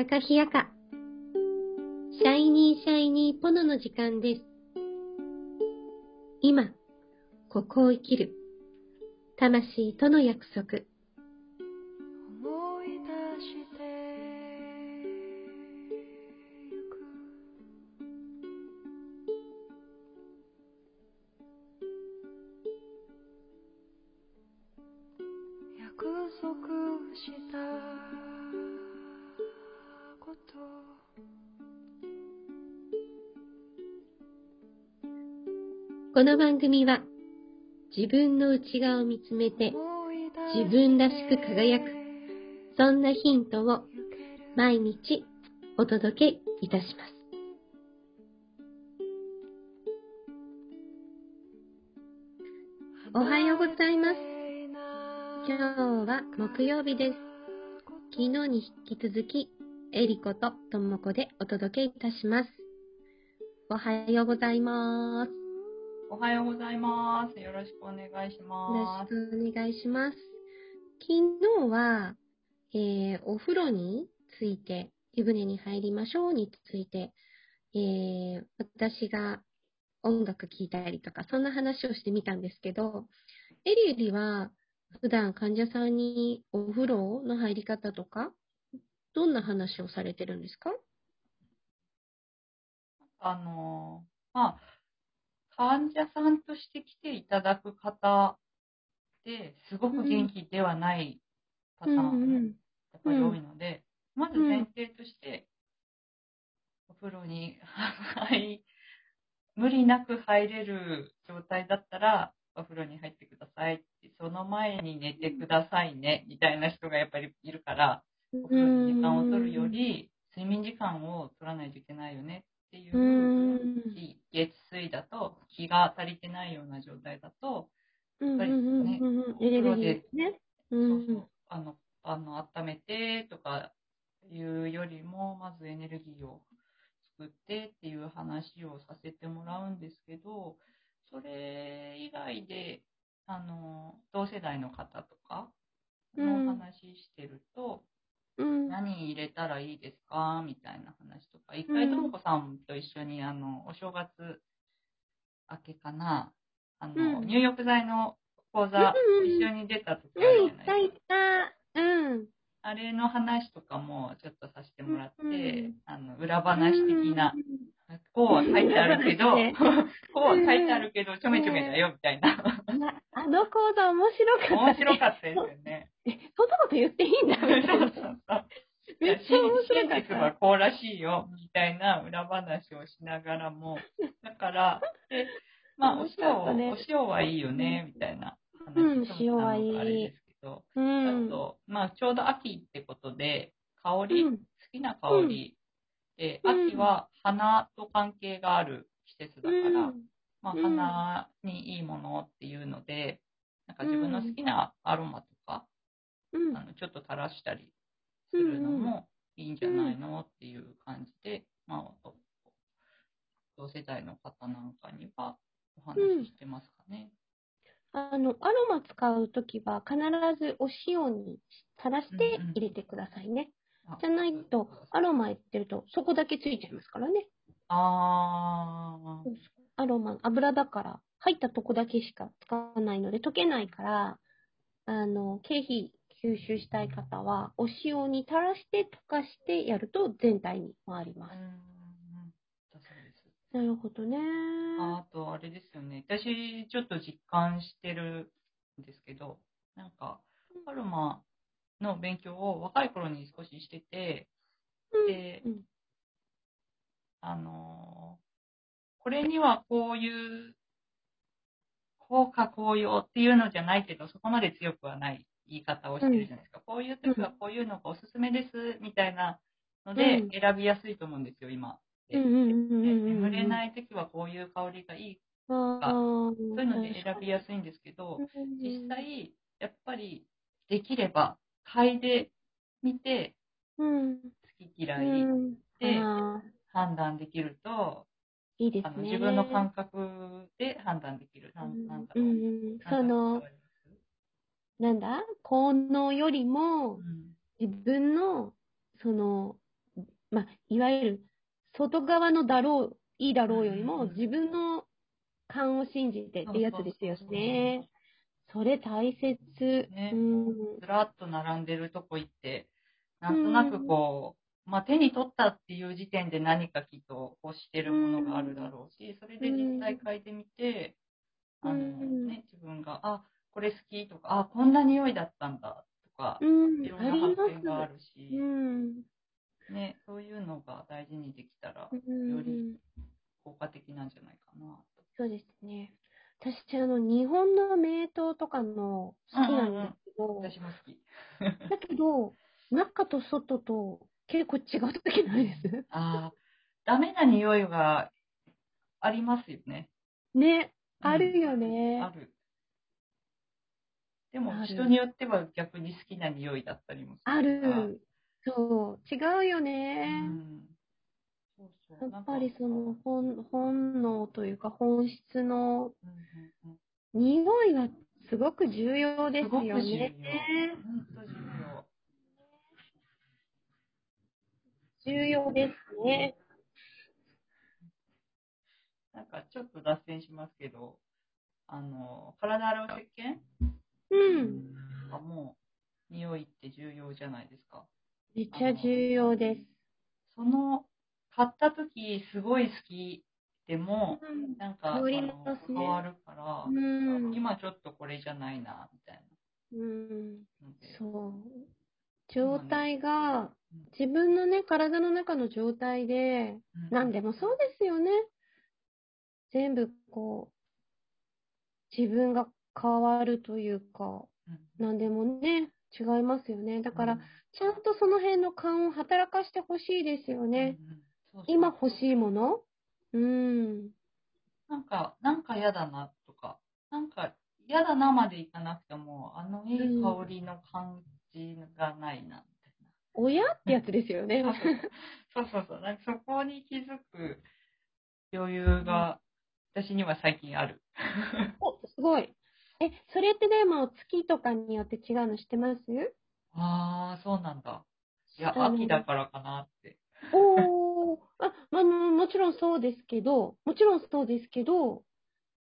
アロハ、カカヒヤカ、シャイニーシャイニーポノの時間です。今、ここを生きる、魂との約束。この番組は、自分の内側を見つめて、自分らしく輝く、そんなヒントを毎日お届けいたします。おはようございます。今日は木曜日です。昨日に引き続き、エリコとともこでお届けいたします。おはようございます。おはようございます。よろしくお願いしよろます。しくお願いします。昨日は、えーお風呂について、湯船に入りましょうについて、えー私が音楽聴いたりとか、そんな話をしてみたんですけど、エリエリは普段患者さんにお風呂の入り方とか、どんな話をされてるんですか？あの、まあ、患者さんとして来ていただく方って、すごく元気ではないパターンもやっぱり多いので、まず前提として、お風呂に入無理なく入れる状態だったら、お風呂に入ってくださいって、その前に寝てくださいね、みたいな人がやっぱりいるから、お風呂に時間を取るより、睡眠時間を取らないといけないよねっていう月水だと、気が足りてないような状態だと、うん、ぱりねうんうんうん。エネルギーですね。うん。そうそう、あの、あの、温めてとかいうよりも、まずエネルギーを作ってっていう話をさせてもらうんですけど、それ以外で、あの、同世代の方とかの話してると、うん何入れたらいいですか？みたいな話とか、一回ともこさんと一緒に、あの、お正月明けかな、あの、うん入浴剤の講座、うん一緒に出た時あるじゃないですたか。うん。あれの話とかもちょっとさせてもらって、うんあの、裏話的な、うん。こうは書いてあるけど、うんこうは書いてあるけど、ちょめちょめだよ、みたいな。なあの講座面白かった。面白かったですよね。え、そんなこと言っていいんだみたいな。ちゃ面白かっ真実はた。こうらしいよ、みたいな裏話をしながらも、だから、で、まあ、お面塩お塩はいいよね、みたいな話うんと塩はいいですけど、うあん。と、まあ、ちょうど秋ってことで、香り、うん。好きな香り、で、うん。秋は花と関係がある季節だから、うん。まあ、うん。花にいいものっていうので、なんか自分の好きなアロマとか、うん。あのちょっと垂らしたりするのもいいんじゃないの？っていう感じで、まあ、同世代の方なんかにはお話ししてますかね。あの、アロマ使うときは必ずお塩に垂らして入れてくださいね。あじゃないと、アロマやってると、そこだけついちゃいますからね。あー。アロマ、油だから、入ったとこだけしか使わないので、溶けないから、あの、経費吸収したい方は、お塩に垂らして溶かしてやると全体に回ります。なるほどね。ああと、あれですよね。私、ちょっと実感してるんですけど、なんか、アロマの勉強を若い頃に少ししてて、で、うんあのーこれにはこういう、効果効用っていうのじゃないけど、そこまで強くはない言い方をしてるじゃないですか。こういう時はこういうのがおすすめです、みたいなのでうん選びやすいと思うんですよ、今。眠れない時はこういう香りがいい。ああ、そそういうので選びやすいんですけど、実際、やっぱり、できれば、嗅いでみて、うん、好き嫌いうん、で判断できると、いいです自分の感覚で判断できる。なんなんだろう。なんだ？効能よりもうん自分のその、まあ、いわゆる、外側のだろう、いいだろうよりも、うんうんうん自分の勘を信じてってやつですよね。それ大切。ね。うん。ずらっと並んでるとこ行って、なんとなくこう、まあ手に取ったっていう時点で何かきっと欲してるものがあるだろうし、それで実際嗅いでみて、あのうん。ね、自分が、あ、これ好きとか、あ、こんな匂いだったんだとか、うんいろんな発見があるし、うん。ね、そういうのが大事にできたら、うんより効果的なんじゃないかなと。そうですね。私、あの、日本の名刀とかの好きなんですけど、私も好き。だけど、中と外と結構違う時ないです？ああ、ダメな匂いがありますよね。ね、うんあるよね。ある。でも人によっては逆に好きな匂いだったりもする。ある。そう、違うようね。ん。そうそう。やっぱりその本本能というか本質の匂いはすごく重要ですよ重要。ね。本当重要。重要ですね。なんかちょっと脱線しますけど、あの、体洗う石鹸？うん。はもう匂いって重要じゃないですか。めっちゃ重要です。その、買った時すごい好きでも、うんなんか、あ変わるから、うん。今ちょっとこれじゃないな、みたいうん。なので。そう。状態がうん、自分のね、体の中の状態で、うん何でもそうですよね。全部こう、自分が変わるというか、うん何でもね、違いますよね。だから、うんちゃんとその辺の勘を働かしてほしいですよね。うんうんそうそう今欲しいもの？うん。なんか、なんか嫌だなとか、なんか嫌だなまでいかなくても、あのいい香りの感じがないな、み親ってやつですよね。たいな。そうそうそう。なんかそこに気づく余裕が、私には最近ある。お、すごい。え、それってでも月とかによって違うの知ってます？ああ、そうなんだ。いや、秋だからかなって。おー、あ、あの、もちろんそうですけど、もちろんそうですけど、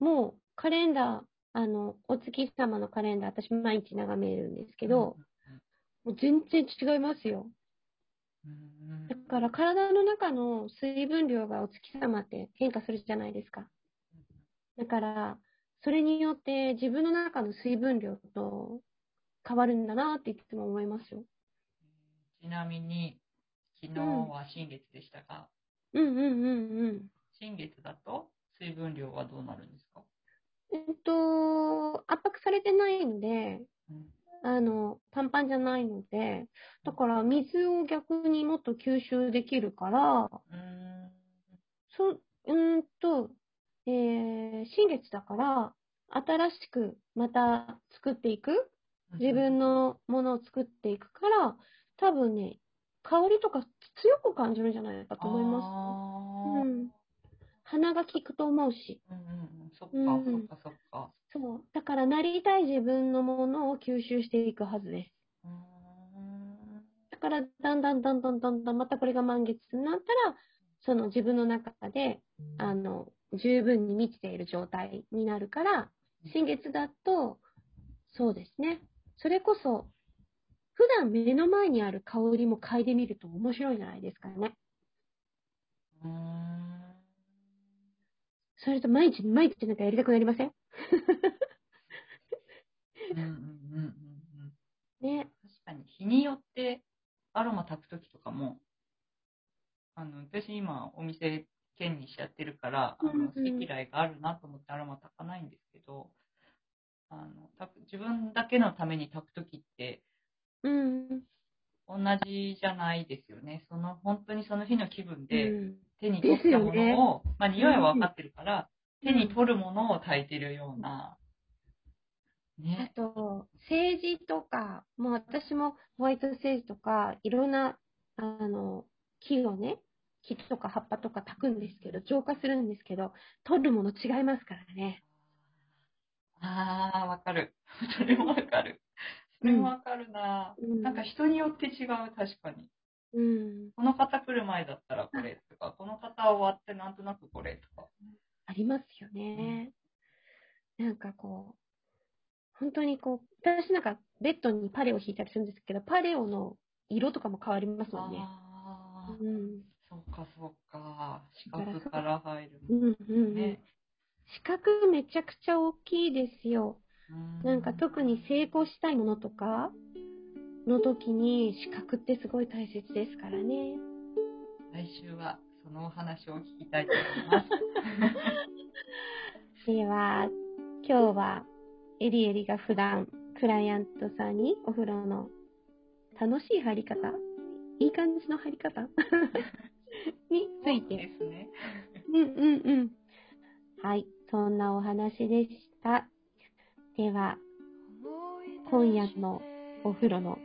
もうカレンダー、あの、お月様のカレンダー、私毎日眺めるんですけど、もう全然違いますよ。だから体の中の水分量がお月様って変化するじゃないですか。だから、それによって自分の中の水分量と変わるんだなっていつも思いますよ。ちなみに、昨日は新月でしたが、うんうんうんうん。新月だと水分量はどうなるんですか、えっと、圧迫されてないので、うん。あの、パンパンじゃないので、だから水を逆にもっと吸収できるから、うーん。そ、うーんと、えー、新月だから、新しくまた作っていく？自分のものを作っていくから、多分ね、香りとか強く感じるんじゃないかと思います。うん鼻が効くと思うし。うんうんうん、そっか、うんそっか、そっか。そう。だから、なりたい自分のものを吸収していくはずです。だから、だんだんだんだんだんだん、またこれが満月になったら、その自分の中で、あの、十分に満ちている状態になるから、新月だと、そうですね。それこそ、普段目の前にある香りも嗅いでみると面白いんじゃないですかね。うーんそれと毎日毎日なんかやりたくなりません？うんうんうんうんうんね。確かに、日によってアロマ炊くときとかも、あの、私今お店兼にしちゃってるから、あの、好き嫌いがあるなと思ってアロマ炊かないんですけど、あの、自分だけのために炊くときって、うん。同じじゃないですよね。その、本当にその日の気分うでん。手に取ったものを、まあ匂いは分かってるから、うん手に取るものを炊いてるような、あね。と、政治とか、もう私もホワイト政治とか、いろんな、あの、木をね、木とか葉っぱとか炊くんですけど、浄化するんですけど、取るもの違いますからね。ああ、わかる。それもわかる。それもわかるな、うんなんか人によって違う、確かに。うん。この方来る前だったらこれとか、この方終わってなんとなくこれとか。ありますよね。なんかこう、本当にこう、私なんかベッドにパレオ引いたりするんですけど、パレオの色とかも変わりますもんね。うん。そうかそうか。四だから角から入るうんうんうん。ね。視覚めちゃくちゃ大きいですよ。うなんか特に成功したいものとかの時に視覚ってすごい大切ですからね。来週はそのお話を聞きたいと思います。では、今日はエリエリが普段クライアントさんにお風呂の楽しい入り方いい感じの入り方？について。ですね。うんうんうん。はい、そんなお話でした。では、今夜のお風呂の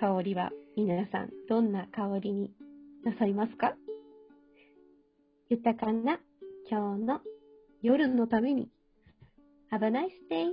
香りは皆さんどんな香りになさいますか？豊かな今日の夜のために Have a nice day!